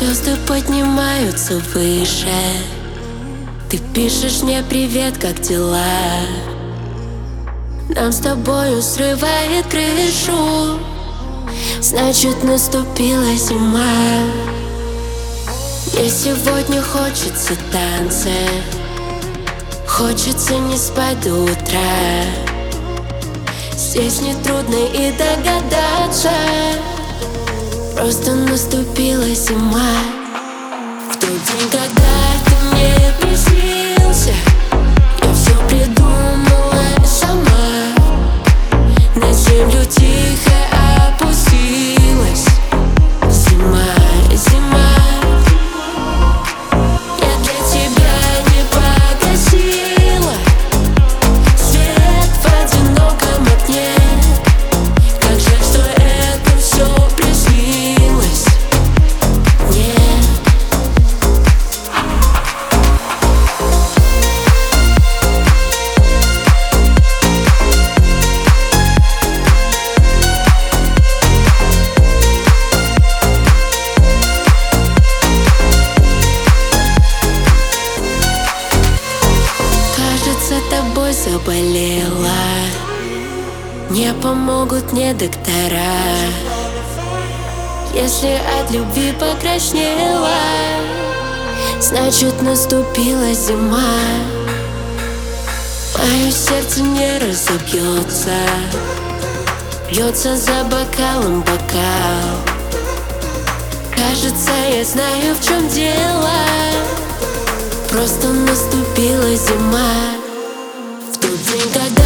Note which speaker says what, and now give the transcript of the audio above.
Speaker 1: Звезды поднимаются выше. Ты пишешь мне привет, как дела? Нам с тобою срывает крышу. Значит наступила зима. Мне сегодня хочется танца. Хочется не спать до утра. Здесь нетрудно и догадаться Просто наступила зима. В тот день, когда заболела. Не помогут мне доктора. Если от любви покраснела Значит наступила зима. Мое сердце не разобьется. Бьется за бокалом бокал. Кажется, я знаю, в чем дело. Просто наступила зима В тот день, когда